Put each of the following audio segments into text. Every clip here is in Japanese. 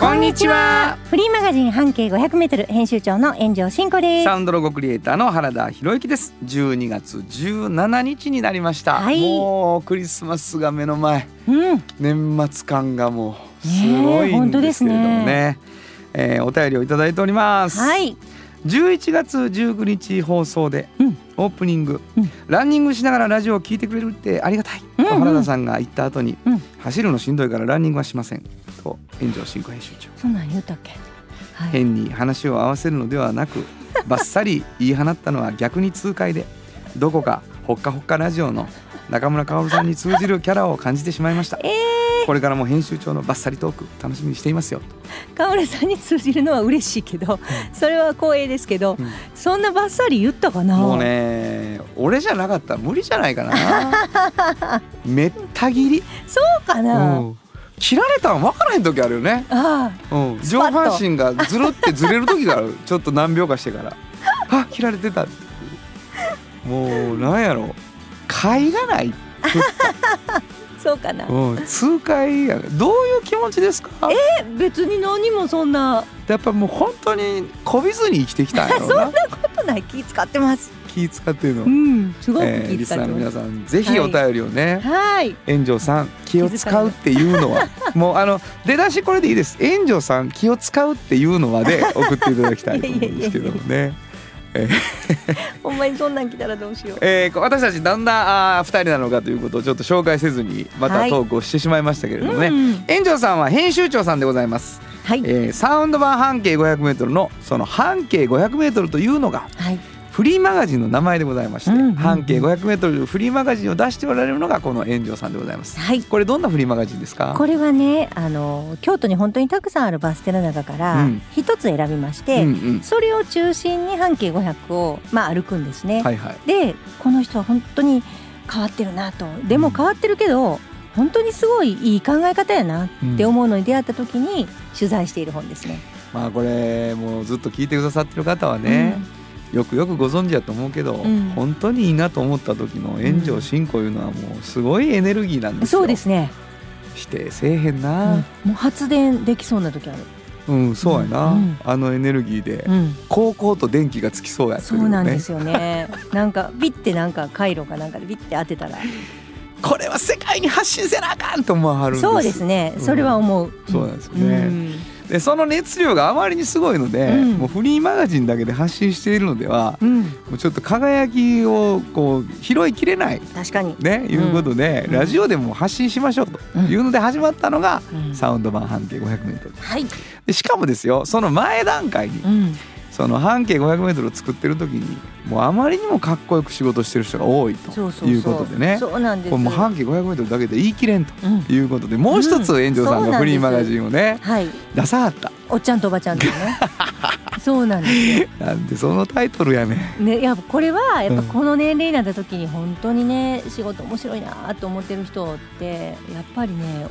こんにちは。フリーマガジン半径500メートル編集長の炎上真子です。サウンドロゴクリエイターの原田博之です。12月17日になりました、はい。もうクリスマスが目の前。うん、年末感がもうすごいんですけれどもね。ねえーお便りをいただいております、はい、11月19日放送で、うん。オープニング、うん。ランニングしながらラジオを聞いてくれるってありがたい、うんうんと原田さんが言った後に、うん。走るのしんどいからランニングはしませんと炎上進行編集長そんなん言ったっけ？はい。変に話を合わせるのではなくバッサリ言い放ったのは逆に痛快でどこかほっかほっかラジオの中村薫さんに通じるキャラを感じてしまいました、えこれからも編集長のバッサリトーク楽しみにしていますよー、川村さんに通じるのは嬉しいけど、それは光栄ですけど、うんそんなバッサリ言ったかな？もう。ね俺じゃなかったら無理じゃないかな めった切り、そうかな？うん切られたん分からへん時あるよね、あうん、上半身がずるってずれる時がある。ちょっと何秒かしてから。あ切られてた。もうなんやろ。甲がない。あ、そうかな。うん、痛快やどういう気持ちですか？え、別に何もそんな。やっぱもう本当にこびずに生きてきたんやろな ことない。気使ってます。気使ってるの、うん、すごくえー気リスナーの皆使ってます。さんぜひお便りをね、はい。炎上さん気を使うっていうのは もうあの出だしこれでいいです炎上さん気を使うっていうのはで 送っていただきたいと思うんですけどもね。ほんまにそんなん来たらどうしよう。えー、私たちどんなあー二人なのかということをちょっと紹介せずにまたはいトークをしてしまいましたけれどもね、うん炎上さんは編集長さんでございます、はい。えーサウンド版半径 500m のその半径 500m というのがはい。フリーマガジンの名前でございまして、うんうんうん。半径 500m フリーマガジンを出しておられるのがこの炎上さんでございます。はい。これどんなフリーマガジンですか？これはねあの京都に本当にたくさんあるバス停の中からうん。一つ選びまして、うんうん。それを中心に半径500を、まあ、歩くんですね。はいはい。でこの人は本当に変わってるなと。でも変わってるけど本当にすごいいい考え方やなって思うのに出会った時に取材している本ですね。まあこれもうずっと聞いてくださってる方はね、よくよくご存知やと思うけど、ん。本当にいいなと思った時の炎上進行いうのはもうすごいエネルギーなんうんですよ。そうですね、否定せえへんうん。なもう発電できそうな時ある。うん、そうやな、うんあのエネルギーで。うん、高校と電気がつきそうやってそうなんですよね。なんかビッてなんか回路かなんかでビッて当てたら。これは世界に発信せなあかんと思わはるんですそうですね。それは思う。そうなんですよね。んでその熱量があまりにすごいので、うん。もうフリーマガジンだけで発信しているのではうん、もうちょっと輝きをこう拾いきれない確かに。ね、いうことで、うん。ラジオでも発信しましょうというので始まったのが、うん。サウンド版半径 500m はい。でしかもですよその前段階にうん。その半径 500m を作ってる時にもうあまりにもかっこよく仕事してる人が多いと。いうことでねそうなんです。これもう半径 500m だけで言い切れんとうん。いうことでもう一つうん炎上さんがフリーマガジンをねはい。出さはったおっちゃんとおばちゃんとね。そうなんですよ。なんでそのタイトルやねんね、いやこれはやっぱうんこの年齢になった時に本当にね仕事面白いなと思ってる人ってやっぱりね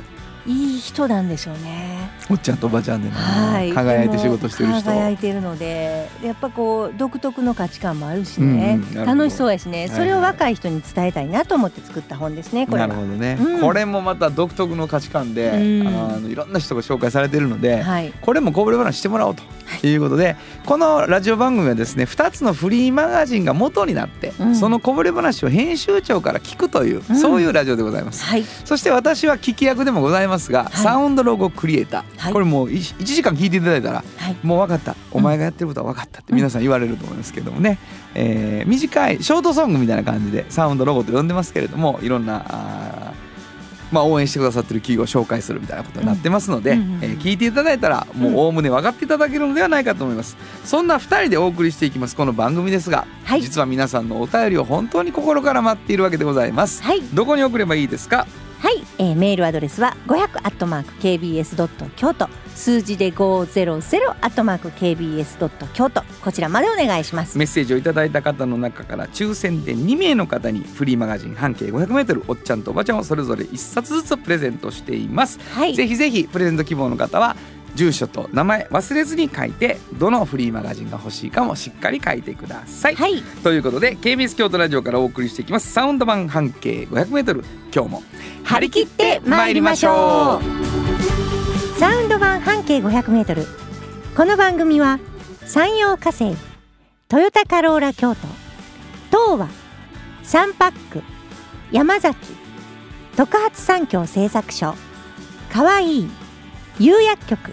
いい人なんでしょうね。おっちゃんとおばちゃんでね、はい、輝いて仕事してる人。輝いてるのでやっぱこう独特の価値観もあるしね、うん楽しそうやしね、いはい。それを若い人に伝えたいなと思って作った本ですねこれなは。るほどね、うん。これもまた独特の価値観で、うん。あのいろんな人が紹介されてるので、はい、これもこぼれ話してもらおうということで、このラジオ番組はですね2つのフリーマガジンが元になって、うん。そのこぼれ話を編集長から聞くという、うん。そういうラジオでございます。はい、そして私は聞き役でもございますが、はい。サウンドロゴクリエイター、はい。これもう 1, 時間聞いていただいたらはい、もう分かった。お前がやってることは分かったって皆さん言われると思いますけどもね、えー短いショートソングみたいな感じでサウンドロゴと呼んでますけれどもいろんなあーまあ、応援してくださってる企業を紹介するみたいなことになってますので、うんうんうんえー聞いていただいたらもうおおむね分かっていただけるのではないかと思います。そんな2人でお送りしていきますこの番組ですが、はい。実は皆さんのお便りを本当に心から待っているわけでございます。はい、どこに送ればいいですか？はい、えーメールアドレスは500アットマーク kbs ドット京都数字で500アットマーク kbs ドット京都。こちらまでお願いします。メッセージをいただいた方の中から抽選で2名の方にフリーマガジン半径 500m おっちゃんとおばちゃんをそれぞれ1冊ずつプレゼントしています、はい、ぜひぜひプレゼント希望の方は住所と名前忘れずに書いてどのフリーマガジンが欲しいかもしっかり書いてください、はい、ということで KBS 京都ラジオからお送りしていきますサウンド版半径 500m 今日も張り切って参りましょう。サウンド版半径500メートル。この番組は山陽火星、トヨタカローラ京都、東和、サンパック、山崎、特発産業製作所、かわいい、釉薬局、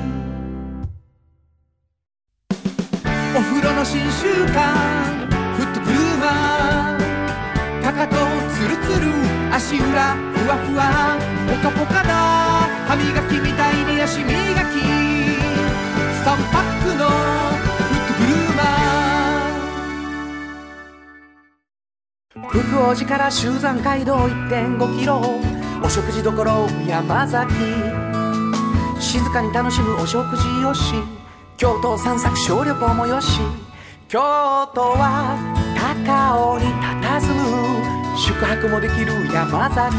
お風呂の新習慣フットグルーマーかかとツルツル足裏ふわふわポカポカだ歯磨きみたいに足磨き3パックのフットグルーマー福王寺から集山街道1.5キロお食事処山崎静かに楽しむお食事よし京都散策小旅行もよし京都は高尾に佇む宿泊もできる山崎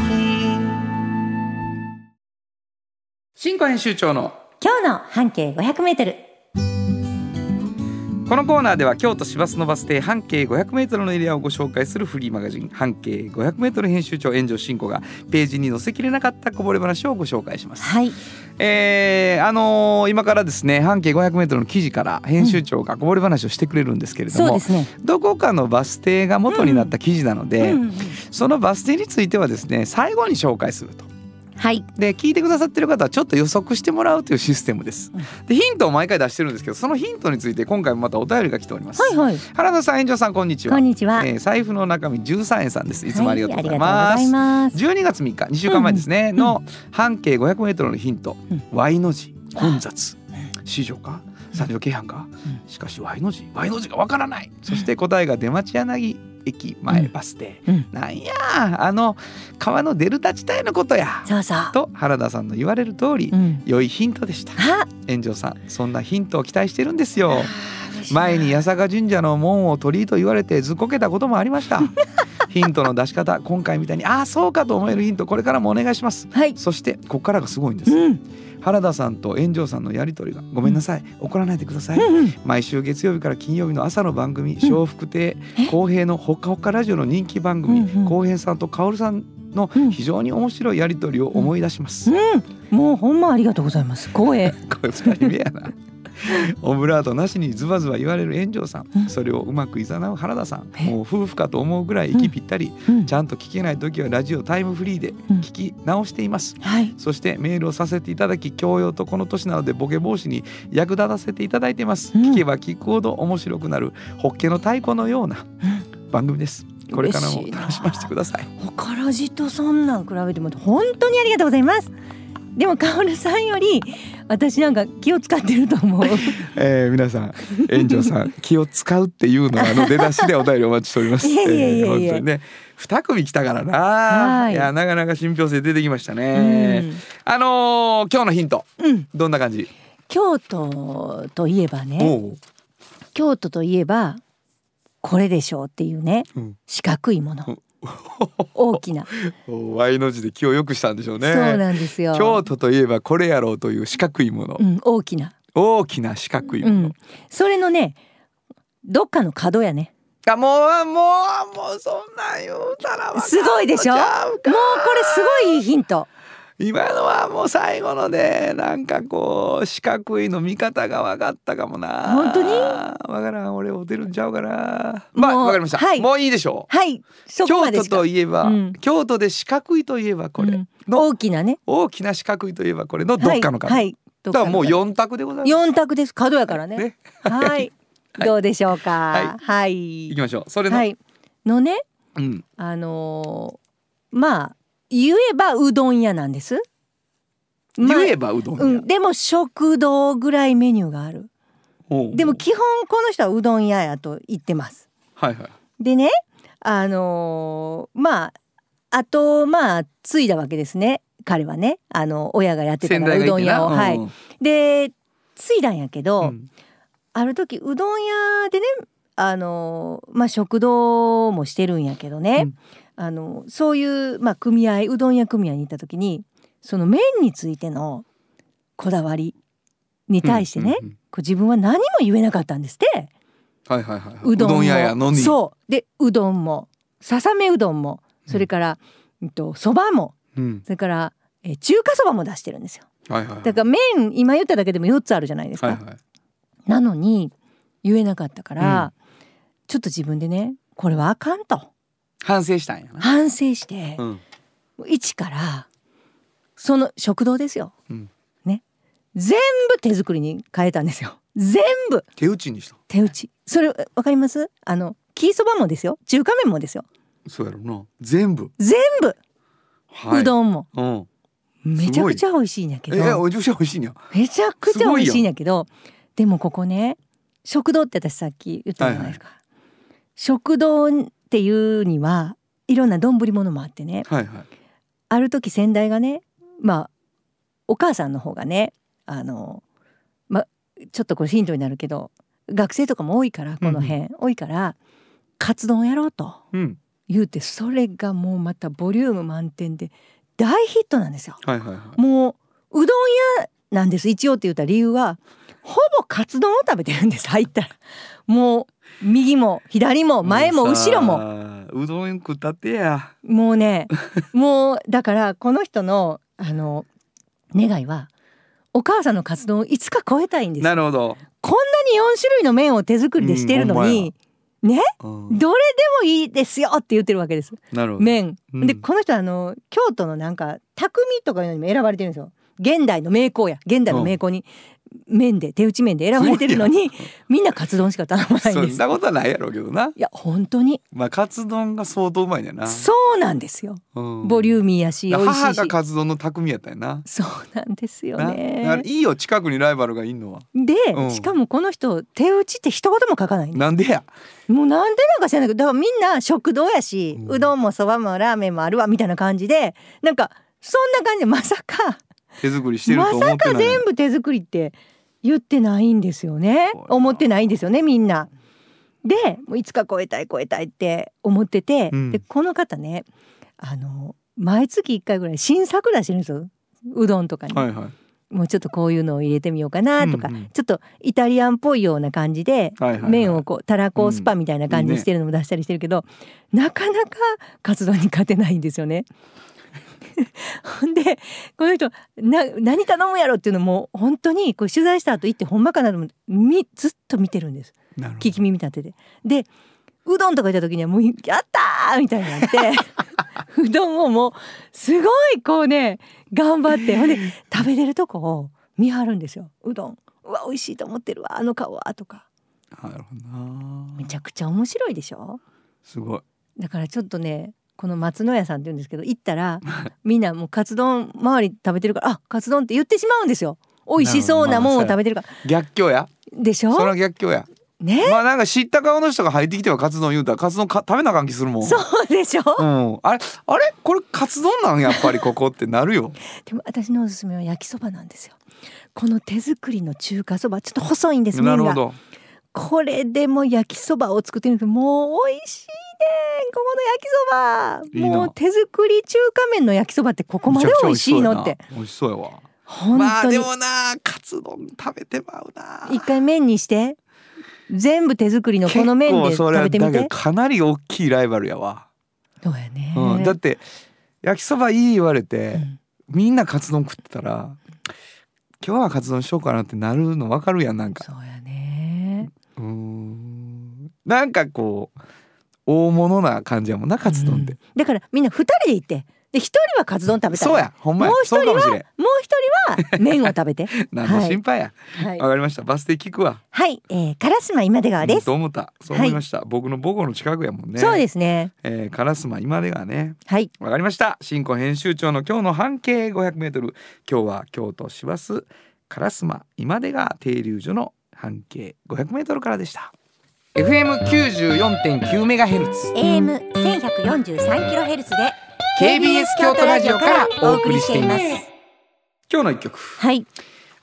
新庫編集長の今日の半径500メートル。このコーナーでは京都市バスのバス停半径 500m のエリアをご紹介するフリーマガジン半径 500m 編集長炎上真子がページに載せきれなかったこぼれ話をご紹介します。はい、えーあのー今からですね半径 500m の記事から編集長がこぼれ話をしてくれるんですけれども、そうですね。どこかのバス停が元になった記事なので、うんうんそのバス停についてはですね最後に紹介すると。はい、で聞いてくださってる方はちょっと予測してもらうというシステムです。でヒントを毎回出してるんですけどそのヒントについて今回もまたお便りが来ております。はい、はい。原田さん、炎上さん、こんにちは。こんにちは。えー財布の中身13円さんです。いつもありがとうございはます。ありがとうございます。12月3日、2週間前ですね、うんの半径500メートルのヒント、うん Y の字、混雑、市場か、三条京阪か、しかし Y の字、Y の字がわからない。そして答えが出町柳駅前バス停。うん、なんや、あの川のデルタ地帯のことや。そうそう。と原田さんの言われる通り、うん。良いヒントでした。あ、炎上さん、そんなヒントを期待してるんですよ。前に八坂神社の門を鳥居と言われてずっこけたこともありましたヒントの出し方今回みたいにああそうかと思えるヒントこれからもお願いします。はい。そしてここからがすごいんです、うん、原田さんと炎上さんのやり取りがごめんなさい、怒らないでください、うん、うん。毎週月曜日から金曜日の朝の番組笑福亭公平のほっかほっかラジオの人気番組うんうん。公平さんと薫さんのうん。非常に面白いやり取りを思い出します、うん、もうほんまありがとうございます。光栄。これ二人目やな オブラートなしにズバズバ言われる炎上さん、うん。それをうまくいざなう原田さん。え。もう夫婦かと思うぐらい息ぴったり、うん。ちゃんと聞けない時はラジオタイムフリーでうん聞き直しています、はい。そしてメールをさせていただき教養とこの年なのでボケ防止に役立たせていただいています、うん。聞けば聞くほど面白くなる。ホッケの太鼓のような番組です。これからも楽しませてください。他ラジとそんなん比べても本当にありがとうございます。でもカオルさんより私なんか気を使ってると思う。えー、皆さん炎上さん気を使うっていうのはあの出だしでお便りお待ちしております。いやいやいやいや。えー本当にね。二組来たからな、はい。い、やなかなか信憑性出てきましたね。あのー今日のヒント。うん、うん、どんな感じ？京都といえばね。京都といえばこれでしょうっていうね。うん。四角いもの大きな、お Y の字で気を良くしたんでしょうね。そうなんですよ。京都といえばこれやろうという四角いもの、うん、大きな、大きな四角いうもの。ん、それのねどっかの角やね。あもうもうもうそんなん言うたらすごいでしょ？もうこれすごいいいヒント今のはもう最後のでなんかこう四角いの見方が分かったかもな。本当に？分からん俺を出るんちゃうかな。まあ分かりました、はい。もういいでしょう。はい。京都といえば、うん。京都で四角いといえばこれ、うん。の大きなね。大きな四角いといえばこれのどっかの角、はい、はい、だからもう四択でございます。四択です。角やからね。ね。はい、はい。どうでしょうか。はい。行きましょう。それの、はい。のね。うん。あのーまあ言えばうどん屋なんです、まあ言えばうどんや、うん、でも食堂ぐらいメニューがある。でも基本この人はうどん屋やと言ってます。はいはい。でねあのーまああとまあ継いだわけですね。彼はね。あの親がやってたからうどん屋を。はい。で継いだんやけど、うん。ある時うどん屋でねあのまあ食堂もしてるんやけどね、うんあのそういう、まあ、組合うどん屋組合に行った時にその麺についてのこだわりに対してね、うんうんうん。こう自分は何も言えなかったんですって。はいはいはいうどんも。屋やのに。そう。でうどんも。ささめうどんも。それからうん。とそばも。うん。それからえ中華そばも出してるんですよ。はいはいはい。だから麺今言っただけでも4つあるじゃないですか、はいはい。なのに言えなかったから、ちょっと自分でねこれはあかんと反省したんやな。反省して、うん。一からその食堂ですよ、うん。ね。全部手作りに変えたんですよ。全部。手打ちにした。手打ち。それわかります？あのキーそばもですよ。中華麺もですよ。そうやろな。全部。全部、はい。うどんも。うん。めちゃくちゃ美味しいんやけど。えおじゅし美味しいんや。めちゃくちゃ美味しいんやけど。でもここね食堂って私さっき言ったじゃないですか、食堂っていうにはいろんな丼物もあってね。はいはい。ある時先代がねまあお母さんの方がねあのまあちょっとこれヒントになるけど学生とかも多いからこの辺、多いからカツ丼やろうとうん。言うてそれがもうまたボリューム満点で大ヒットなんですよ。はいはいはい。もううどん屋なんです。一応って言った理由はほぼカツ丼を食べてるんです。入ったら。もう右も左も前も後ろも。もうどん食ったってや。もうねもうだからこの人のあの願いはお母さんのカツ丼をいつか超えたいんです。なるほど、こんなに4種類の麺を手作りでしてるのに、ねうん、どれでもいいですよって言ってるわけです。なるほど。麺、うん。でこの人はあの京都のなんか匠とかいうのにも選ばれてるんですよ現代の名工や現代の名工に麺で手打ち麺で選ばれてるのにみんなカツ丼しか頼まないんそんですなことはないやろうけどな。いや本当に。まあカツ丼が相当うまいねんな。そうなんですよ。うん。ボリューミーやし美味しいし。母がカツ丼の匠やったよな。そうなんですよね。いいよ近くにライバルがいんのは。で、うん。しかもこの人手打ちって一言も書かないなんでや？もうなんでなんか知らないけどだからみんな食堂やし、うん。うどんもそばもラーメンもあるわみたいな感じでなんかそんな感じでまさか手作りしてるとま思ってない。さか全部手作りって言ってないんですよね。思ってないんですよねみんな。でもういつか超えたい超えたいって思ってて、うん。でこの方ねあの毎月1回ぐらい新作出してるんですよ。うどんとかに。はいはい。もうちょっとこういうのを入れてみようかなとか、うんうん。ちょっとイタリアンっぽいような感じではいはいはい。麺をこうたらこスパみたいな感じにしてるのも出したりしてるけど、なかなかカツ丼に勝てないんですよね。ほんでこの人な何頼むやろっていうのも本当にこう取材した後行ってほんまかなと思ってみずっと見てるんです。聞き耳立てて。でうどんとか行った時にはもう「やったー!」みたいになって うどんをもうすごいこうね頑張って。ほんで 食べてるとこを見張るんですよ。うどん。うわ美味しいと思ってるわあの顔はとか。なるほどなめちゃくちゃ面白いでしょ？すごい。だからちょっとねこの松野屋さんって言うんですけど行ったら みんなもうカツ丼周り食べてるからあカツ丼って言ってしまうんですよ。美味しそうなもんを食べてるから。逆境や。でしそれはょ逆境や。ね？まあなんか知った顔の人が入ってきてはカツ丼言うたらカツ丼か食べなあかん気するもん。そうでしょ？うん。あれ？あれ？これカツ丼なんやっぱりここってなるよ。でも私のおすすめは焼きそばなんですよ。この手作りの中華そばちょっと細いんですなるほど。これでも焼きそばを作ってるんですけどもう美味しい。ねここの焼きそば。いいな。もう手作り中華麺の焼きそばってここまで美味しいの？って。美味しそうやわ。本まあ当にでもなカツ丼食べてまうな。一回麺にして。全部手作りのこの麺で食べてみて。かなり大きいライバルやわ、そうやね、うん、だって焼きそばいい言われて、うん。みんなカツ丼食ってたら今日はカツ丼しようかなってなるの分かるやんなんか。そうやね。うーん。なんかこう大物な感じやもんなカツ丼って。うん、だからみんな二人で行って。で一人はカツ丼食べたい。そうやほんまや。もう一人はもう一人は麺を食べて。何の心配や。はい。わ、かりました。バス停聞くわ。はい、えー、烏丸今出川です、と思った。そう思いました、僕の母校の近くやもんね。そうですね。えー、烏丸今出川ね。はい。わかりました。新庫編集長の今日の半径 500m 今日は京都市バス烏丸今出川停留所の半径 500m からでした FM94.9 メガヘルツ。AM 千百四十三キロヘルツで KBS 京都ラジオからお送りしています。今日の一曲。はい。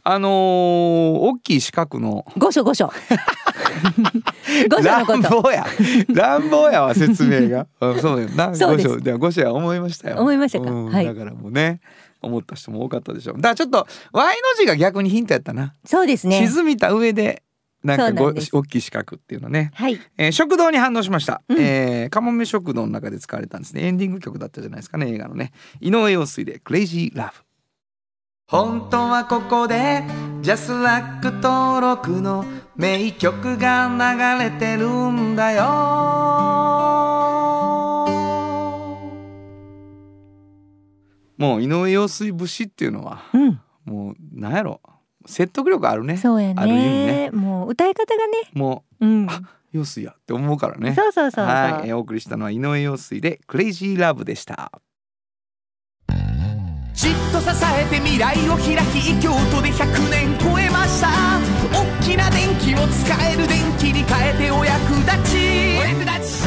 あのー、大きい四角の御所御所。御所のこと。乱暴や。乱暴やわ説明が。うんそうだよ。な五所では五所。や思いましたよ。思いましたか？うんはい。だからもうね思った人も多かったでしょう。だからちょっと Y の字が逆にヒントやったな、そうですね。沈みた上でなんかご大きい四角っていうのね、はい。えー食堂に反応しました、うん。えーカモメ食堂の中で使われたんですね。エンディング曲だったじゃないですかね映画のね。井上陽水でクレイジーラブ本当はここでジャスラック登録の名曲が流れてるんだよ。もう井上陽水節っていうのはうん。もうなんやろ説得力あるね。そうやある意味ね。もう歌い方がね。もうん。あう陽水やって思うからね。そうそうそうそう、はい、えーお送りしたのは井上陽水でクレイジーラブでした。じっと支えて未来を開き京都で100年超えました。大きな電気を使える電気に変えてお役立ち。お役立ち。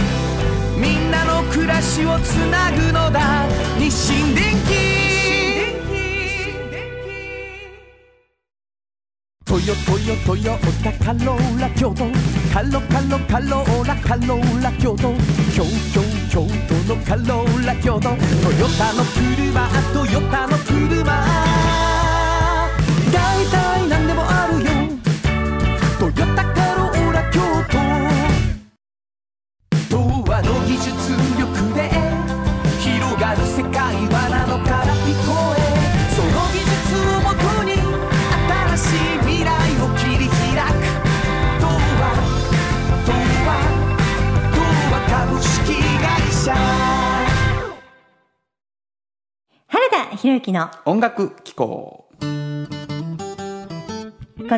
みんなの暮らしをつなぐのだ。日清電気トヨトヨトヨタカローラ京都カロカロカローラカローラ京都京京京都のカローラ京都トヨタの車トヨタの車大体何でもあるよトヨタカローラ京都童話の技術力で広がる世界はなのから原田博之の音楽機構。こ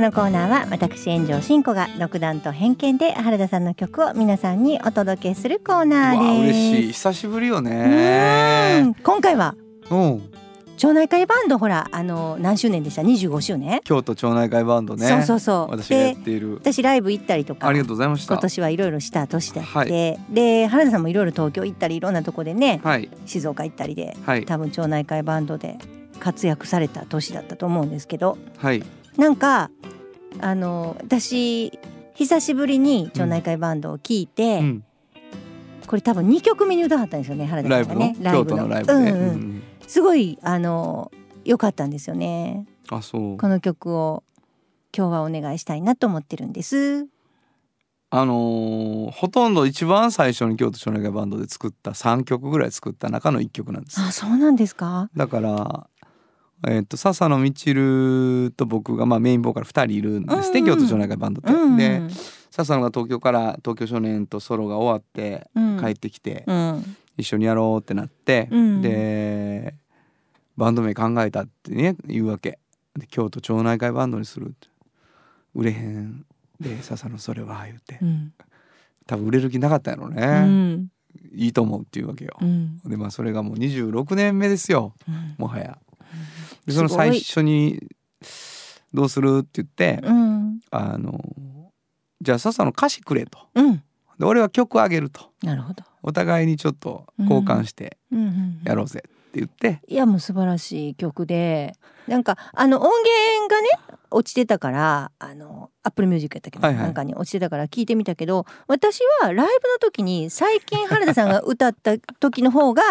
のコーナーは私炎上真子が独断と偏見で原田さんの曲を皆さんにお届けするコーナーです。嬉しい。久しぶりよね。ん。今回はうん町内会バンドほらあの何周年でした？25周年？京都町内会バンドね。そうそうそう。私がやっている。私ライブ行ったりとか。ありがとうございました。今年はいろいろした年だって、はい。で原田さんもいろいろ東京行ったりいろんなとこでねはい。静岡行ったりではい。多分町内会バンドで活躍された年だったと思うんですけど。はい。なんかあの私久しぶりに町内会バンドを聞いて、うんこれ多分2曲目に歌ったんですよね原田ライブの？さんがね京都のライブんうん。うんすごいあの良かったんですよね。あそう。この曲を今日はお願いしたいなと思ってるんです。あのーほとんど一番最初に京都町内会バンドで作った3曲ぐらい作った中の1曲なんです。あそうなんですか？だからえっ、と笹野みちると僕がまあメインボーカル2人いるんですね、うんうん。京都町内会バンドって。うん。で笹野が東京から東京少年とソロが終わってうん。帰ってきて、うん。一緒にやろうってなって、うん。でバンド名考えたってね言うわけ。で京都町内会バンドにするって。売れへんで笹野それは言うて。うん。多分売れる気なかったんやろうね、ん。いいと思うっていうわけよ。う、ん。でまあそれがもう26年目ですよ。うん。もはや。ですその最初に「どうする?」って言って、うん。あのじゃあ笹野歌詞くれと。うん。で俺は曲あげると。なるほど。お互いにちょっと交換してやろうぜって言って、いやもう素晴らしい曲で。なんかあの音源がね落ちてたからあの Apple Music やったけど、はいはい。なんかに落ちてたから聞いてみたけど私はライブの時に最近原田さんが歌った時の方が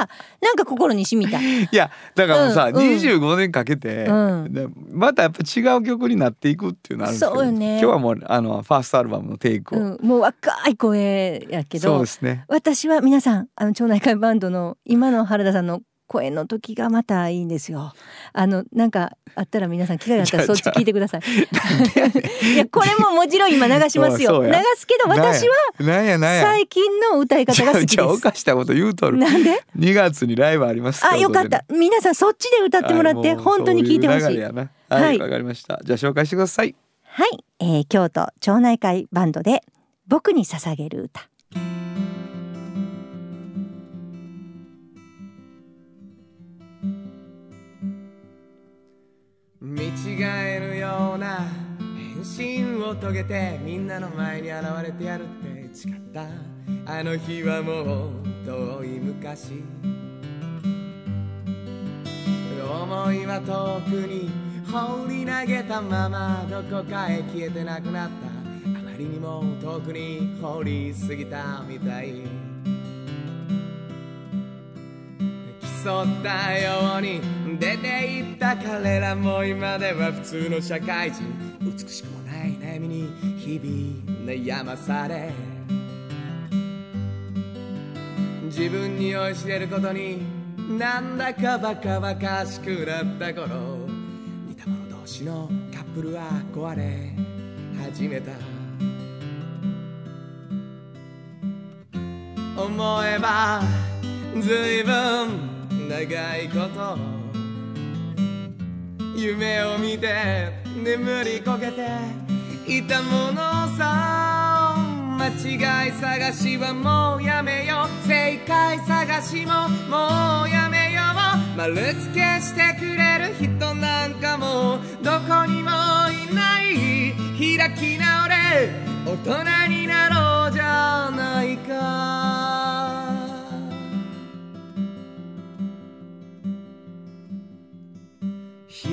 なんか心に染みた。いやだからもうさ、うんうん。25年かけて、うん。でまたやっぱ違う曲になっていくっていうのあるんですけどそうよね。今日はもうあのファーストアルバムのテイクを、うん、もう若い声やけそうどですね。私は皆さんあの町内会バンドの今の原田さんの声の時がまたいいんですよ。あのなんかあったら皆さん機会があったらそっち聞いてください。いやこれももちろん今流しますよ。流すけど私は最近の歌い方が好きです。かしたこと言うとるなんで？2月にライブありますあよかった。皆さんそっちで歌ってもらって本当に聞いてほしい。ははいはいわ、かりましたじゃあ紹介してくださいい、えー京都町内会バンドで僕に捧げる歌。見違えるような変身を遂げてみんなの前に現れてやるって誓った。あの日はもう遠い昔。思いは遠くに放り投げたままどこかへ消えてなくなった。あまりにも遠くに放り過ぎたみたい。競ったように出て行った彼らも今では普通の社会人。美しくもない悩みに日々悩まされ。自分に酔いしれることになんだかバカバカしくなった頃。似た者同士のカップルは壊れ。始めた。思えばずいぶん長いこと夢を見て眠りこけていたものさ間違い探しはもうやめよう。正解探しももうやめよう。丸付けしてくれる人なんかもどこにもいない。開き直れ。大人になろうじゃないか。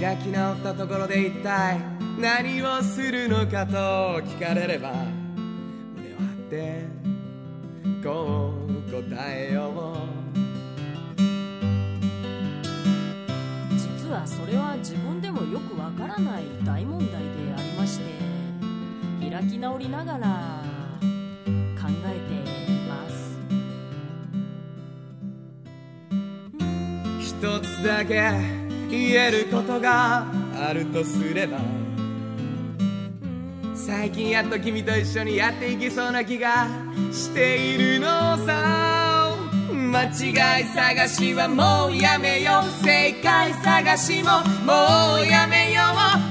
開き直ったところで一体何をするのかと聞かれれば胸を張ってこう答えよう。実はそれは自分でもよくわからない大問題でありまして開き直りながら考えています。一つだけ言えることがあるとすれば最近やっと君と一緒にやっていけそうな気がしているのさ。間違い探しはもうやめよう。正解探しももうやめよ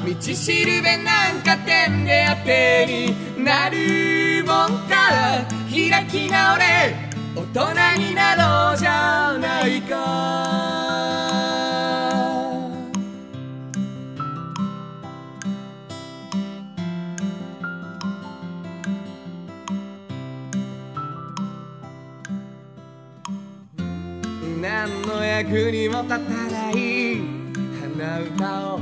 う。道しるべなんか点で当てになるもんか開き直れ。大人になろうじゃないか。役にも立たない鼻歌を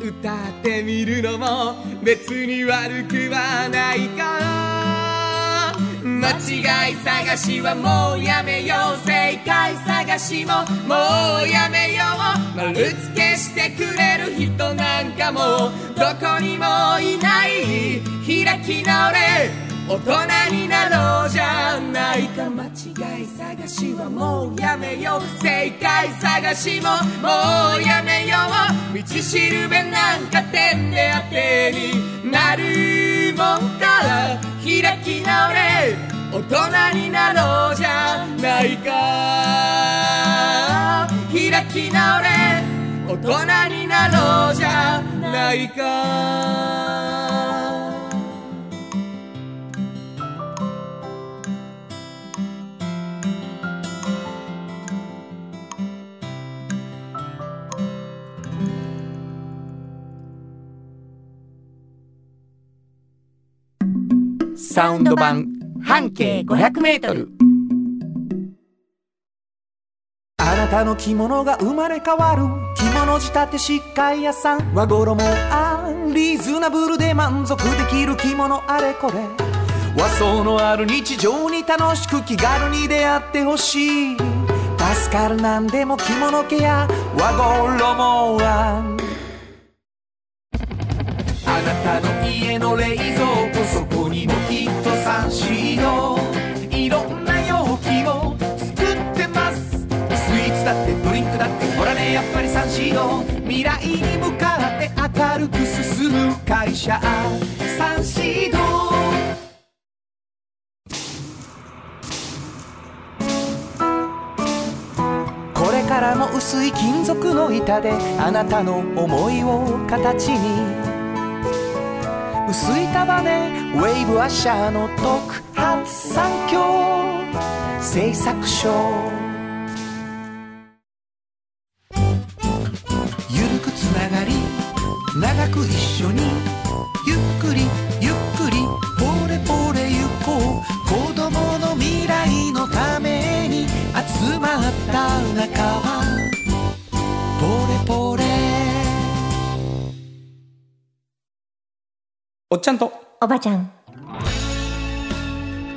歌ってみるのも別に悪くはないか。間違い探しはもうやめよう正解探しももうやめよう。丸付けしてくれる人なんかもどこにもいない。開き直れ。大人になろうじゃないか。間違い探しはもうやめよう正解探しももうやめよう道しるべなんか点で当てになるもんか開き直れ大人になろうじゃないか開き直れ。大人になろうじゃないか。サウンド版半径500メートル。あなたの着物が生まれ変わる着物仕立て疾患屋さん。和衣あリーズナブルで満足できる着物あれこれ。和装のある日常に楽しく気軽に出会ってほしい。助かるなんでも着物ケア和衣はあなたの家の冷蔵庫やっぱり三四郎未来に向かって明るく進む会社。サンシードこれからも薄い金属の板であなたの思いを形に。薄い束ねウェーブアッシャーの特発産業製作所。つながり長く一緒にゆっくりゆっくりポレポレゆこう。子供の未来のために集まった仲はポレポレ。おっちゃんと。おばちゃん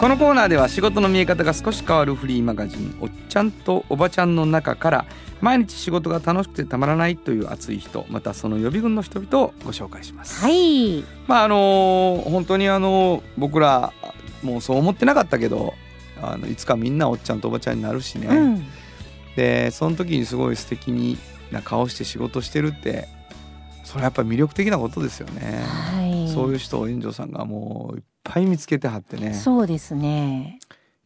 このコーナーでは仕事の見え方が少し変わるフリーマガジン「おっちゃんとおばちゃん」の中から毎日仕事が楽しくてたまらないという熱い人またその予備軍の人々をご紹介します。はい。まああの本当にあの僕らもうそう思ってなかったけどあのいつかみんなおっちゃんとおばちゃんになるしね、うん。でその時にすごい素敵にな顔して仕事してるってそれはやっぱり魅力的なことですよね。はいそういう人を園長さんがもういっぱい見つけてはってねそうですね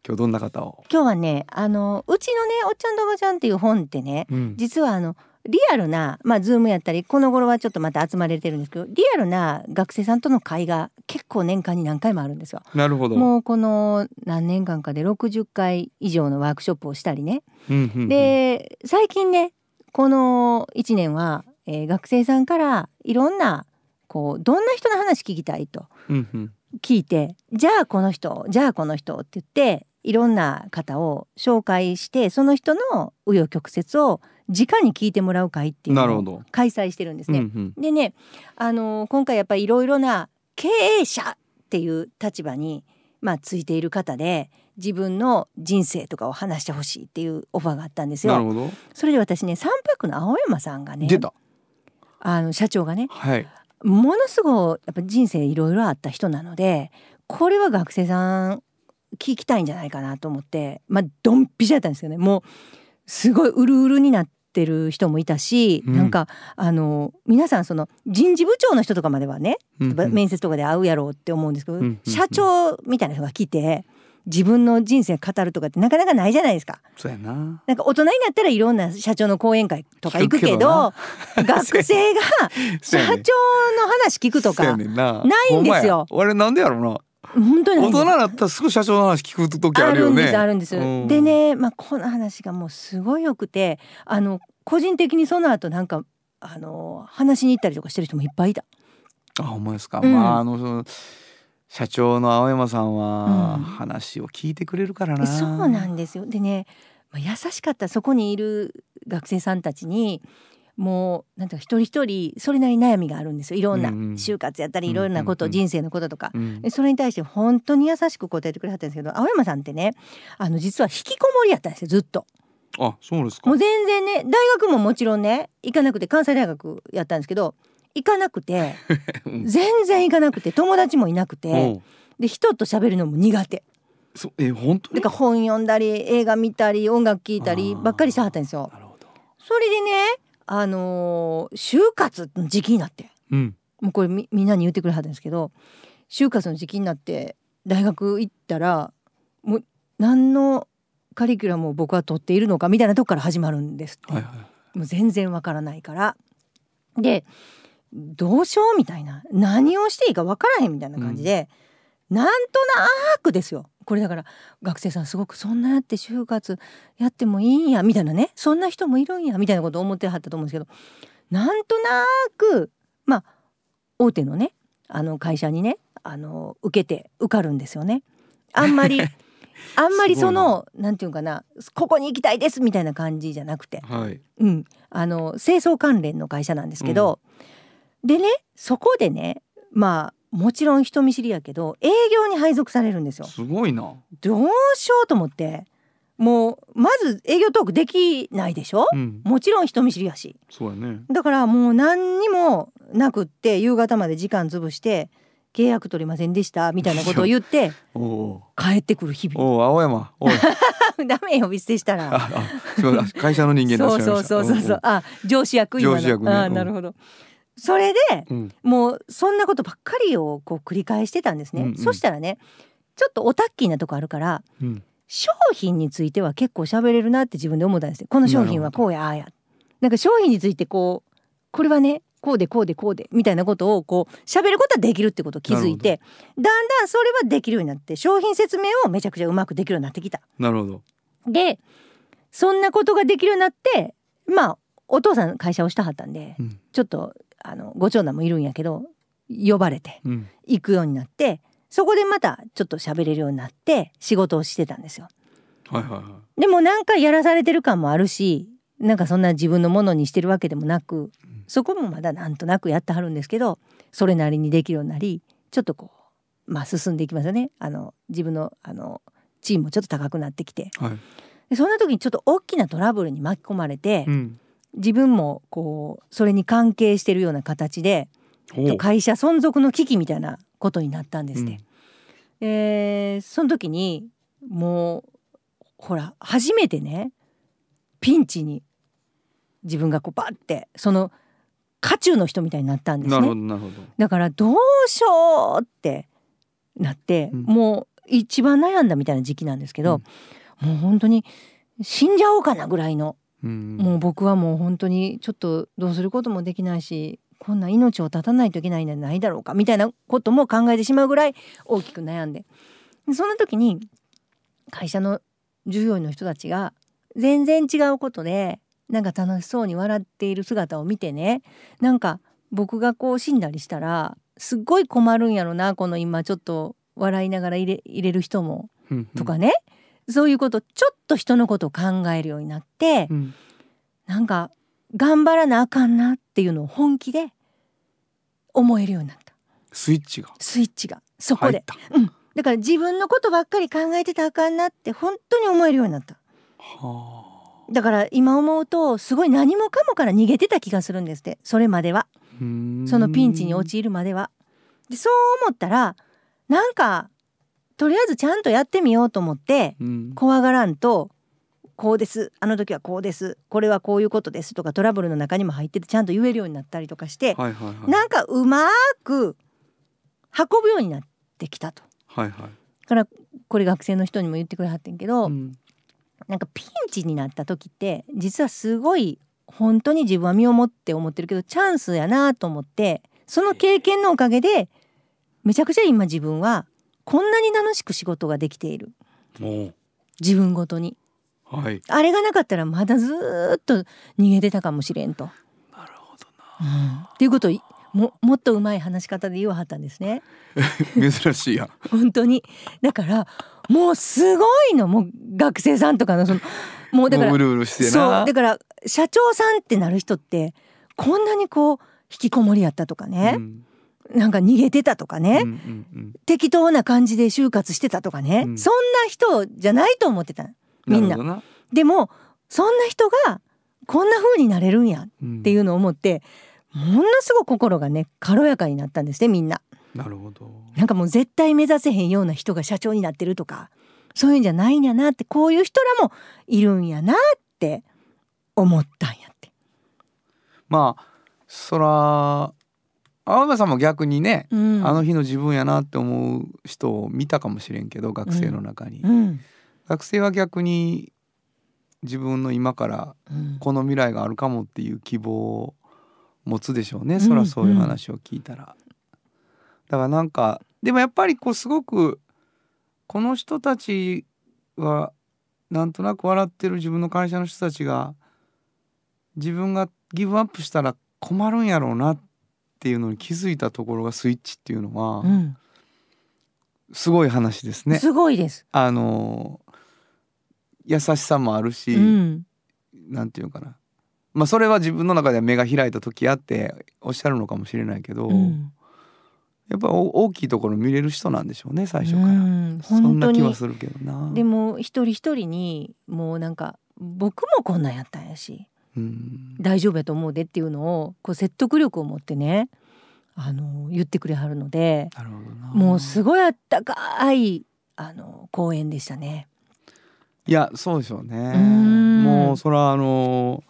今日どんな方を、今日はねあのうちのね「おっちゃんとおばちゃん」っていう本ってねうん実はあのリアルなまあズームやったりこの頃はちょっとまた集まれてるんですけどリアルな学生さんとの会が結構年間に何回もあるんですよ。なるほど。もうこの何年間かで60回以上のワークショップをしたりね。うんうんうん、で最近ねこの1年は、えー学生さんからいろんなこうどんな人の話聞きたいとうんうん聞いてじゃあこの人じゃあこの人って言っていろんな方を紹介してその人の紆余曲折を直に聞いてもらう会っていうのを。開催してるんですね。うんうんでね、あの今回やっぱりいろいろな経営者っていう立場に、まあ、ついている方で自分の人生とかを話してほしいっていうオファーがあったんですよ。なるほど。それで私ね三泊の青山さんがね出た。あの社長がねはい。ものすごいやっぱ人生いろいろあった人なのでこれは学生さん聞きたいんじゃないかなと思ってまあドンピシャだったんですよね。もうすごいうるうるになってる人もいたし、うん。なんかあの皆さんその人事部長の人とかまではね、うんうん面接とかで会うやろうって思うんですけど、んうんうん。社長みたいな人が来て自分の人生語るとかってなかなかないじゃないですか。そうやな。なんか大人になったらいろんな社長の講演会とか行くけ聞くけどど 学生が 社長の話聞くとかな。ないんですよあれなんでやろうな。本当に大人になったらすぐ社長の話聞く時あるよね。あるんですあるんです。うんで。ね、まあ、この話がもうすごいよくてあの個人的にその後なんかあの話に行ったりとかしてる人もいっぱいいた。あ、ほんまですか。うんまああのその社長の青山さんはうん話を聞いてくれるからな。そうなんですよでね、まあ、優しかったそこにいる学生さんたちにもうなんていうか一人一人それなりに悩みがあるんですよいろんなうんうん就活やったりいろんなこと、うんうんうん人生のこととか。うそれに対して本当に優しく答えてくれはったんですけど青山さんってねあの実は引きこもりやったんですよずっと。あ、そうですかもう。全然ね大学ももちろんね行かなくて関西大学やったんですけど行かなくて うん全然行かなくて友達もいなくおてうで人と喋るのも苦手そうえ本当に？だから本読んだり映画見たり音楽聴いたりばっかりしてはったんですよ。なるほど。それでねあのー就活の時期になってうん。もうこれみみんなに言ってくれはったんですけど就活の時期になって大学行ったらもう何のカリキュラムを僕は取っているのかみたいなとこから始まるんですって。はいはい。もう全然わからないからでどうしようみたいな何をしていいかわからへんみたいな感じで、なんとなくですよ。これだから学生さんすごくそんなやって就活やってもいいんやみたいなね。そんな人もいるんやみたいなことを思ってはったと思うんですけどなんとなくまあ大手のねあの会社にねあの受けて受かるんですよね。あんまり あんまりそのな。んていうかなここに行きたいですみたいな感じじゃなくて。はい。うん、あの清掃関連の会社なんですけど、でねそこでねまあもちろん人見知りやけど営業に配属されるんですよ。すごいな。どうしようと思ってもうまず営業トークできないでしょ？うん。もちろん人見知りやしそうやね。だからもう何にもなくって夕方まで時間潰して契約取りませんでしたみたいなことを言って。帰ってくる日々おお青山。おい。ダメ呼び捨てしたらああそうだ会社の人間そうそうそうそうそうあ上司役今の上司役ねあうんなるほどそれでうん。うんもうそんなことばっかりをこう繰り返してたんですね、うんうん。そしたらねちょっとオタッキーなとこあるからうん。商品については結構喋れるなって自分で思ったんですよ。この商品はこうやああや。なんか商品についてこうこれはねこうでこうでこうでみたいなことをこう喋ることはできるってことを気づいてだんだんそれはできるようになって商品説明をめちゃくちゃうまくできるようになってきた。なるほど。でそんなことができるようになってまあお父さん会社をしたはったんでうん。ちょっとあのご長男もいるんやけど呼ばれてうん。行くようになってそこでまたちょっと喋れるようになって仕事をしてたんですよ。はいはいはでもなんかやらされてる感もあるしなんかそんな自分のものにしてるわけでもなくそこもまだなんとなくやってはるんですけどそれなりにできるようになりちょっとこうまあ進んでいきますよね。あの自分のあのチームもちょっと高くなってきて。いはい。でそんな時にちょっと大きなトラブルに巻き込まれて、うん自分もこうそれに関係してるような形で会社存続の危機みたいなことになったんですね。えーその時にもうほら初めてねピンチに自分がこうバッてその渦中の人みたいになったんですね。どなるほど。だからどうしようってなって、うん。もう一番悩んだみたいな時期なんですけど、もう本当に死んじゃおうかなぐらいのうん。もう僕はもう本当にちょっとどうすることもできないしこんな命を絶たないといけないんじゃないだろうかみたいなことも考えてしまうぐらい大きく悩んで。でそんな時に会社の従業員の人たちが全然違うことでなんか楽しそうに笑っている姿を見てねなんか僕がこう死んだりしたらすっごい困るんやろなこの今ちょっと笑いながら入れ入れる人も。うん。とかね、そういうことちょっと人のことを考えるようになって、うん。なんか頑張らなあかんなっていうのを本気で思えるようになった。スイッチが。スイッチが。そこで、入った。だから自分のことばっかり考えてたらあかんなって本当に思えるようになった。はだから今思うとすごい何もかもから逃げてた気がするんですって。それまでは。あうん。そのピンチに陥るまでは。でそう思ったらなんかとりあえずちゃんとやってみようと思ってうん。怖がらんとこうです。あの時はこうです。これはこういうことですとかトラブルの中にも入っててちゃんと言えるようになったりとかして、はいはいはい。なんかうまーく運ぶようになってきたと。はいはい。だからこれ学生の人にも言ってくれはってんけど、うん。なんかピンチになった時って実はすごい本当に自分は身をもって思ってるけどチャンスやなと思ってその経験のおかげでめちゃくちゃ今自分はこんなに楽しく仕事ができている。自分ごとに。はい。あれがなかったらまだずーっと逃げてたかもしれんと。なるほどな。っていうことをいももっとうまい話し方で言わはったんですね。珍しいやん。本当に。だからもうすごいの。もう学生さんとかのそのもうだからもううるうるしてそう。なだから社長さんってなる人ってこんなにこう引きこもりやったとかね。う、んなんか逃げてたとかね、うんうんうん。適当な感じで就活してたとかね、うん。そんな人じゃないと思ってたみんな。なでもそんな人がこんな風になれるんやっうん。ていうのを思ってものすごく心がね軽やかになったんですねみんな。なるほど。なんかもう絶対目指せへんような人が社長になってるとかそういうんじゃないんやなってこういう人らもいるんやなって思ったんやって。まあそら青山さんも逆にね、うん。あの日の自分やなって思う人を見たかもしれんけど学生の中に、うん。学生は逆に自分の今からうん。この未来があるかもっていう希望を持つでしょうね、ん。そらそういう話を聞いたら。だからなんかでもやっぱりこうすごくこの人たちはなんとなく笑ってる自分の会社の人たちが自分がギブアップしたら困るんやろうなっていうのに気づいたところがスイッチっていうのはうん。すごい話ですね。すごいです。あの優しさもあるし、うん。なんていうのかな。まあそれは自分の中では目が開いた時あっておっしゃるのかもしれないけど、うん。やっぱお大きいところ見れる人なんでしょうね最初から、うん。そんな気はするけどな。でも一人一人にもうなんか僕もこんなんやったんやし。うん大丈夫やと思うでっていうのをこう説得力を持ってねあの言ってくれはるのでなるほどな。もうすごいあったかいあの公演でしたね。いやそうでしょうね。ん。もうそれはあの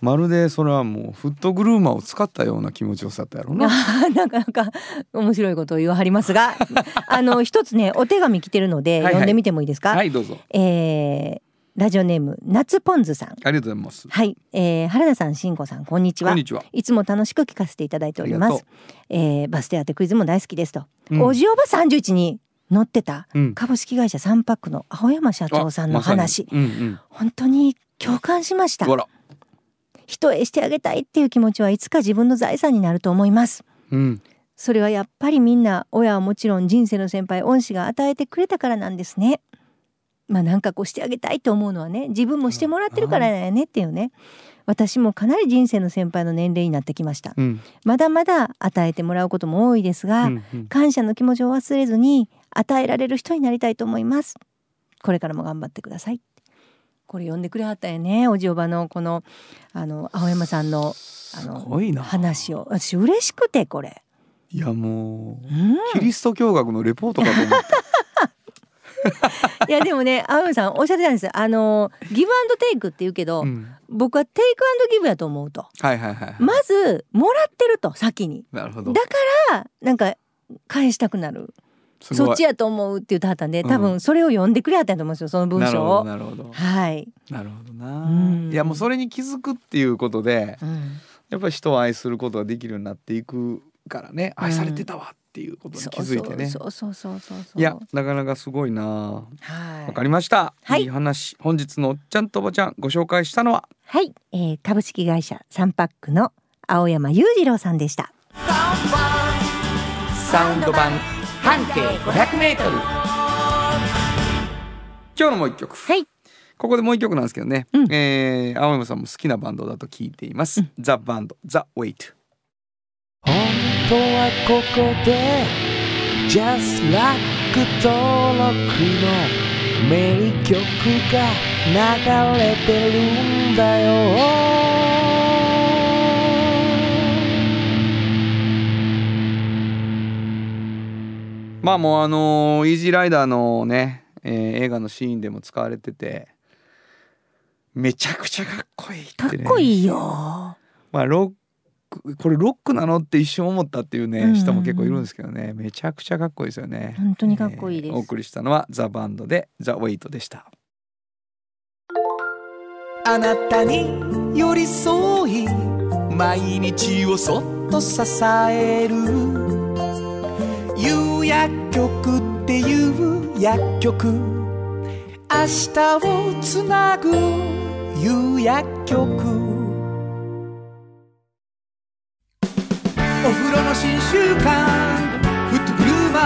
まるでそれはもうフットグルーマーを使ったような気持ちよさだったやろうな。なかなか面白いことを言わはりますが あの一つねお手紙来てるのではいはい。読んでみてもいいですか、はいどうぞ。えーラジオネーム夏ポンズさんありがとうございますはい、えー、原田さん、しんこさん、こんにちは。こんにちはいつも楽しく聞かせていただいております。えー、バス停当てクイズも大好きですと。うんおじおば三十一に乗ってたうん株式会社サンパックの青山社長さんの話、あまさにうん本当に共感しましたうん。あら人へしてあげたいっていう気持ちはいつか自分の財産になると思います。うんそれはやっぱりみんな親はもちろん人生の先輩恩師が与えてくれたからなんですね。まあなんかこうしてあげたいと思うのはね自分もしてもらってるからだよねっていうね。私もかなり人生の先輩の年齢になってきました。うん。まだまだ与えてもらうことも多いですが、うんうん。感謝の気持ちを忘れずに与えられる人になりたいと思います。これからも頑張ってください。これ読んでくれはったよね。おじおばのこのあの青山さんのあすごいな。話を。私嬉しくてこれ、いやもううん、キリスト教学のレポートかと思った いやでもね青山さんおっしゃってたんですよ。あのギブアンドテイクって言うけど、うん。僕はテイクアンドギブやと思うと。はいはいはいまずもらってると先に。なるほど。だからなんか返したくなる。そっちやと思うって言ってはったんで多う分それを読んでくれはったんやと思うんですよその文なるほど章を。なるほど。はい、なるほどな。うん。いやもうそれに気づくっていうことでうん。やっぱり人を愛することができるようになっていくからね。愛されてたわっていうことに気づいてね。そうそうそうそう。そういやなかなかすごいな。わはい。かりました、はい。いい話。本日のおっちゃんとおばちゃんご紹介したのは？はい、えー、株式会社サンパックの青山裕次郎さんでした。サウンド版。半径500メートル。今日のもう一曲。はい。ここでもう一曲なんですけどね、うん。えー青山さんも好きなバンドだと聞いています、ザ・バンドザ・ウェイト本当はここで Just Like 登録の名曲が流れてるんだよ。まあもうあのーイージーライダーのね、えー映画のシーンでも使われててめちゃくちゃかっこいいってかねっこいいよ。まあロックこれロックなのって一瞬思ったっていうね、うん。うんうん人も結構いるんですけどね。めちゃくちゃかっこいいですよね。本当にかっこいいです。えーお送りしたのはザ・バンドでザ・ウェイトでした。あなたに寄り添い毎日をそっと支える。夕薬局っていう薬局。明日をつなぐ夕薬局お風呂の新習慣フットグルーマ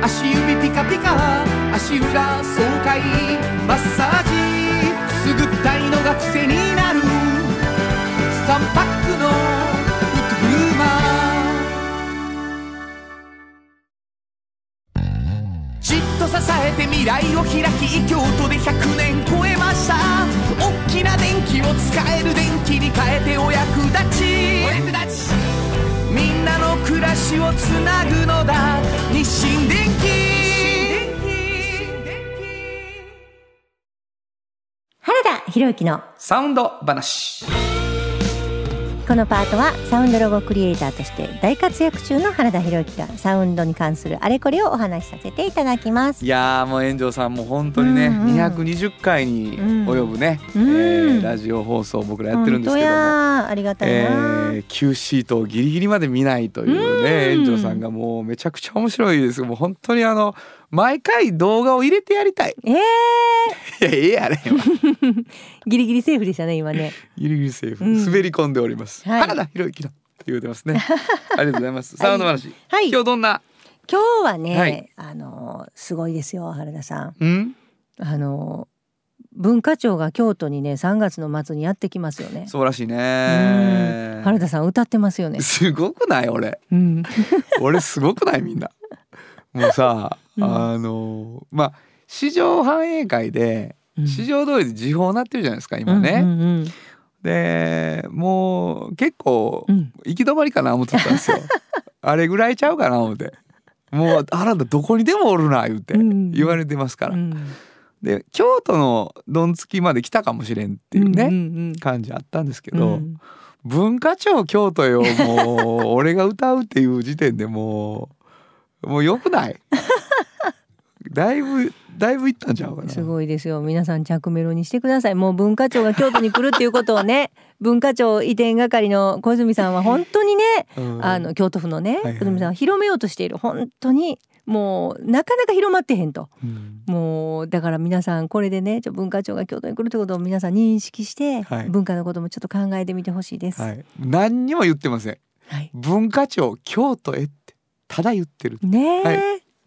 ー足指ピカピカ足裏爽快マッサージくすぐったいのが癖になる。3パックのフットグルーマー。じっと支えて未来を開き京都で100年超えました。大きな電気の暮らしをつなぐのだ。日清電原田博之の。サウンド話このパートはサウンドロゴクリエイターとして大活躍中の原田博之がサウンドに関するあれこれをお話しさせていただきます。いやーもう炎上さんも本当にね、うんうん。220回に及ぶね、うん。えーラジオ放送を僕らやってるんですけども、ありがたいな、えー、Q シートをギリギリまで見ないというねうん。炎上さんがもうめちゃくちゃ面白いです。もう本当にあの毎回動画を入れてやりたい。えー、いやええやれ今 ギリギリセーフでしたね今ね。ギリギリセーフ、うん。滑り込んでおります、はい。原田博之だって言うてますね。ありがとうございます。サウンド話、はい。今日どんな？今日はね、はい。あのすごいですよ原田さん。うん？あの文化庁が京都にね3月の末にやってきますよね。そうらしいうん。ね原田さん歌ってますよね。すごくない？俺。うん。俺すごくない？みんな。もうさ、うんあのまあ市場反映会でうん。市場通りで時報になってるじゃないですか今ね、うんうんうん。でもう結構うん。行き止まりかな思ってたんですよ。あれぐらいちゃうかな思って。もうあなたどこにでもおるな言うてうん。言われてますから、うん。で京都のどんつきまで来たかもしれんっていうね、うんうん感じあったんですけうんど、うん。文化庁京都よもう俺が歌うっていう時点でもうもうよくないだいぶだいぶいったんちゃうかな。すごいですよ。皆さん着メロにしてください。もう文化庁が京都に来るっていうことをね 文化庁移転係の小泉さんは本当にねうん。あの京都府のねはいはい。小泉さんは広めようとしている。本当にもうなかなか広まってへんと。うん。もうだから皆さんこれでねちょ文化庁が京都に来るってことを皆さん認識して、はい。文化のこともちょっと考えてみてほしいです。はい、何にも言ってません。はい。文化庁京都へってただ言ってるねえ、は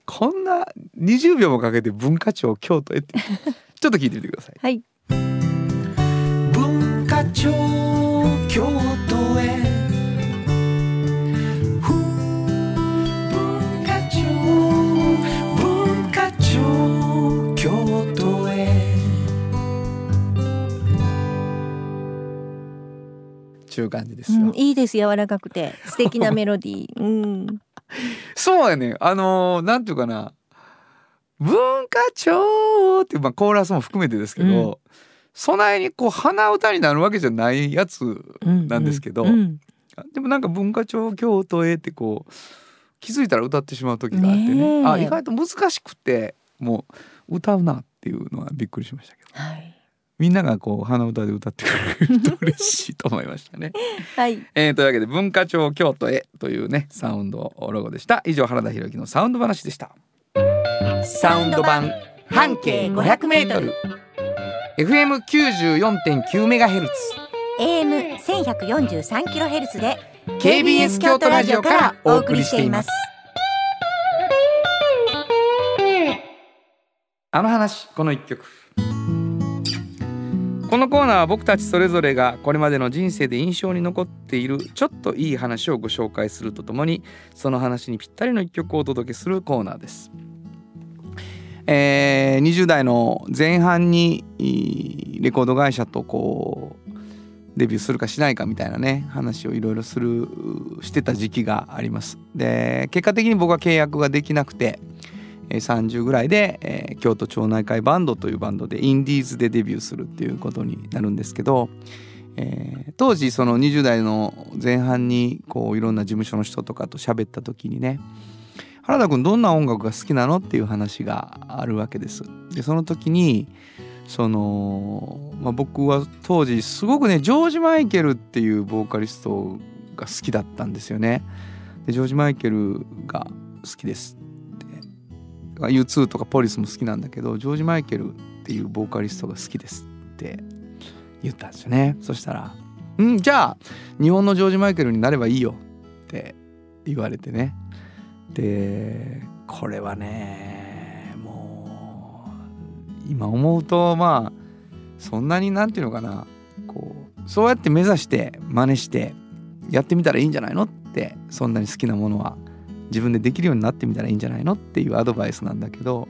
こんな20秒もかけて文化庁京都へって。ちょっと聞いてみてください。はい。文化庁京都へ。ふ文化庁文化庁京都へ。ちゅう感じですよ、うん、いいです。柔らかくて。素敵なメロディー。うん、そうやねあのーなんていうかな。文化庁っていうまあコーラスも含めてですけど、うそないにこう鼻歌になるわけじゃないやつうんなんですけど、うんでもなんか文化庁京都へってこう気づいたら歌ってしまう時があってね。あ意外と難しくてもう歌うなっていうのはびっくりしましたけど。はい、みんながこう鼻歌で歌ってくれると嬉しいと思いましたね。はい、えー、というわけで文化庁京都へというねサウンドロゴでした。以上原田裕之のサウンド話でした。サウンド版半径 500m FM94.9 メガヘルツ。AM 千百四十三キロヘルツで KBS 京都ラジオからお送りしています。あの話この一曲このコーナーは僕たちそれぞれがこれまでの人生で印象に残っているちょっといい話をご紹介するとともにその話にぴったりの一曲をお届けするコーナーです。えー、20代の前半にレコード会社とこうデビューするかしないかみたいなね話をいろいろするしてた時期があります。で結果的に僕は契約ができなくて30ぐらいで、えー京都町内会バンドというバンドでインディーズでデビューするっていうことになるんですけど、えー当時その20代の前半にこういろんな事務所の人とかと喋った時にね原田君どんな音楽が好きなのっていう話があるわけです。でその時にその、まあ、僕は当時すごくねジョージ・マイケルっていうボーカリストが好きだったんですよね。でジョージ・マイケルが好きです U2 とかポリスも好きなんだけどジョージ・マイケルっていうボーカリストが好きですって言ったんですよね。そしたら「うんじゃあ日本のジョージ・マイケルになればいいよ」って言われてね。でこれはねもう今思うとまあそんなになんていうのかなこうそうやって目指して真似してやってみたらいいんじゃないのってそんなに好きなものは自分でできるようになってみたらいいんじゃないのっていうアドバイスなんだけど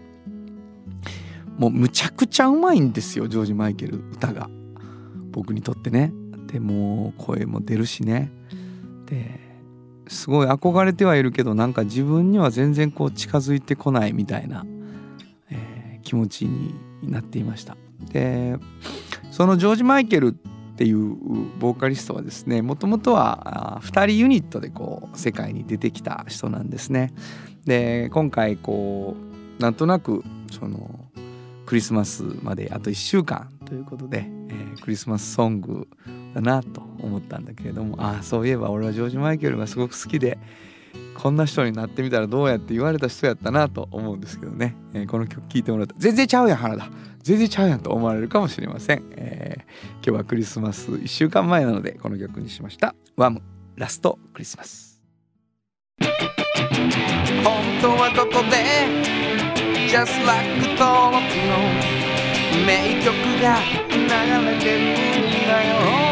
もうむちゃくちゃうまいんですよジョージ・マイケル歌が僕にとってね。でも声も出るしね。ですごい憧れてはいるけどなんか自分には全然こう近づいてこないみたいな、えー気持ちになっていました。でそのジョージ・マイケルっていうボーカリストはですねもともとは2人ユニットでこう世界に出てきた人なんですね。で今回こうなんとなくそのクリスマスまであと1週間ということで、えークリスマスソングだなと思ったんだけれどもああそういえば俺はジョージ・マイケルがすごく好きでこんな人になってみたらどうやって言われた人やったなと思うんですけどね、えーこの曲聴いてもらった。全然ちゃうやん原田。全然ちゃうやんと思われるかもしれません、えー今日はクリスマス1週間前なのでこの曲にしました「ワムラストクリスマス」本当はどこで Just like 登録の名曲が流れてるんだよ。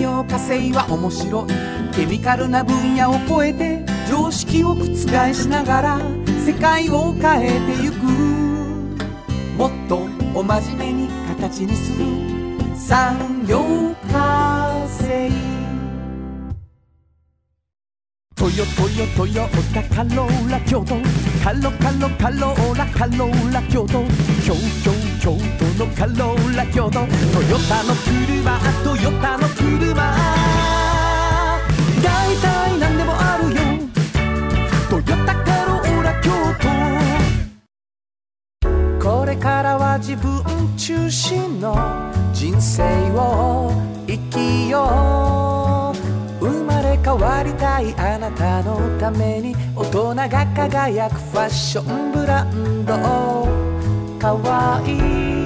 陽火星は面白いケミカルな分野を超えて常識を覆しながら世界を変えてゆく。もっとお真面目に形にする。産業化成トヨトヨトヨタカローラ京都。カロカロカローラカローラ京都。京京京都のカローラ京都。トヨタの車トヨタの車。大体何でもあるよ。トヨタカローラ京都。これからは自分中心の人生を生きよう。変わりたいあなたのために大人が輝くファッションブランド。かわいい。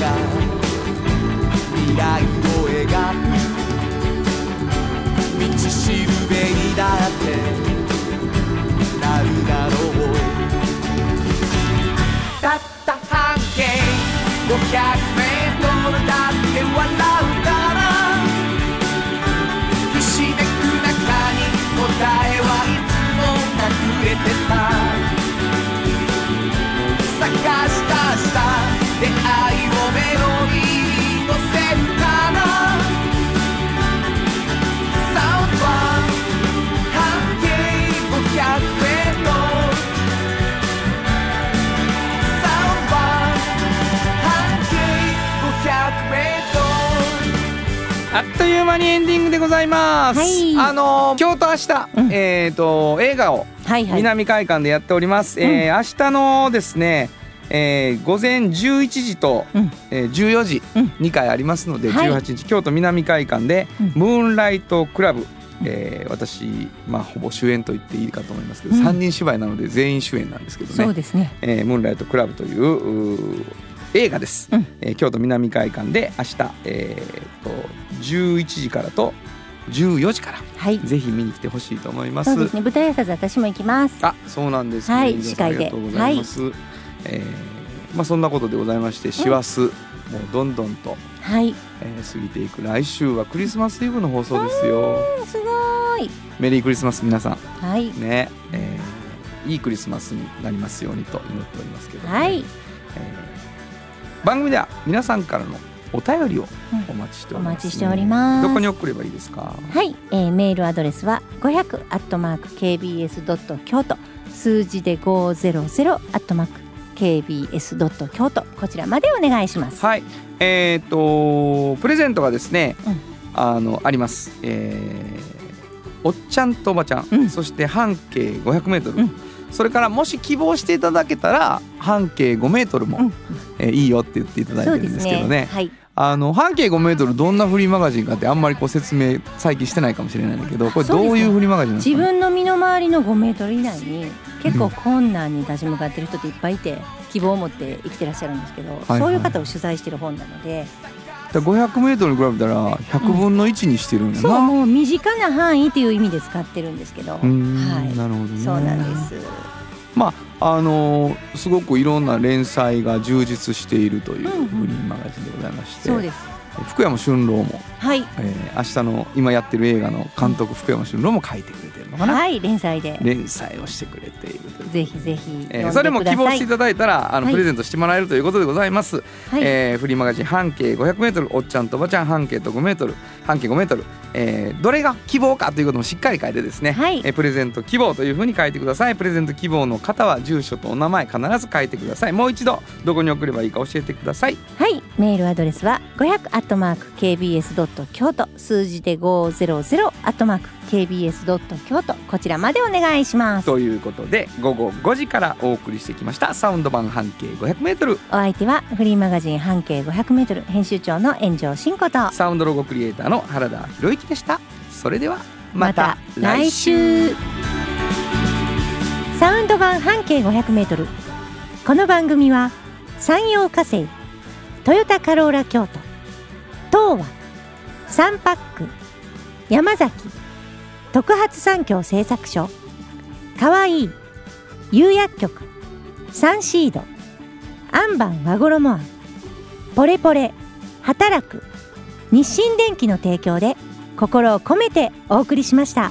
が未来を描く道しるべにだってなるだろうあっという間にエンディングでございます。はい。あのー今日と明日、うん。えっ、と映画をはいはい。南海館でやっております。えー明日のですね、えー午前11時と、うん。えー14時、うん。2回ありますので、はい。18日京都南海館で、うん。ムーンライトクラブ、えー私まあほぼ主演と言っていいかと思いますけど、うん。3人芝居なので全員主演なんですけどね。そうですね。えームーンライトクラブという映画です、うん。えー京都南海館で明日、えー、と11時からと14時からはい。ぜひ見に来てほしいと思います。そうですね。舞台挨拶私も行きます。あそうなんですね、はい司会で。ありがとうございます、えーまあそんなことでございまして師走、もうどんどんと、はい。えー過ぎていく来週はクリスマスイブの放送ですよ。すごい。メリークリスマス皆さん。はい。ね、えーいいクリスマスになりますようにと祈っておりますけどもね、はい。えー番組では皆さんからのお便りをお待ちしております、お待ちしております。どこに送ればいいですか？はい、えーメールアドレスは500アットマーク KBS ドット京都。数字で500アットマーク KBS ドット京都。こちらまでお願いします。はい。えっ、とプレゼントがですね、うん。あのあります。えーおっちゃんとおばちゃん、うん。そして半径500メートル、うんそれからもし希望していただけたら半径5メートルも、うん。えーいいよって言っていただいてるんですけどね。はい、あの半径5メートルどんなフリーマガジンかってあんまりこう説明最近してないかもしれないんだけどこれどういうフリーマガジンなんですか、ね、自分の身の回りの5メートル以内に結構困難に立ち向かってる人っていっぱいいて希望を持って生きてらっしゃるんですけど、はい。そういう方を取材してる本なので、だから500メートルに比べたら100分の1にしてるんやな、そうもう身近な範囲っていう意味で使ってるんですけど、はい、なるほどね。そうなんです。まああのーすごくいろんな連載が充実しているといううんうん。フリーマガジンでございまして、そうです。福山俊郎も、はい、えー明日の今やってる映画の監督福山俊郎も書いてくれてるのかな、はい、連載で。連載をしてくれている。ぜひぜひえー。それも希望していただいたらあの、はい。プレゼントしてもらえるということでございます、はい、えーフリーマガジン半径 500m おっちゃんとおばちゃん半径と 5m 半径 5m、えーどれが希望かということもしっかり書いてですね、はい。えープレゼント希望というふうに書いてください。プレゼント希望の方は住所とお名前必ず書いてください。もう一度どこに送ればいいか教えてください。はい、メールアドレスは500アットマーク KBS ドット京都。数字で500アットマーク KBS ドット京都。こちらまでお願いします。ということで午後5時からお送りしてきました。サウンド版半径 500m お相手はフリーマガジン半径 500m 編集長の炎上真子と。サウンドロゴクリエイターの原田博之でした。それではままたた来来週。週サウンド版半径 500m この番組は山陽火星トヨタカローラ京都東和サンパック山崎特発産業製作所かわいい釉薬局サンシードアンバン和衣あんポレポレ働く日清電機の提供で心を込めてお送りしました。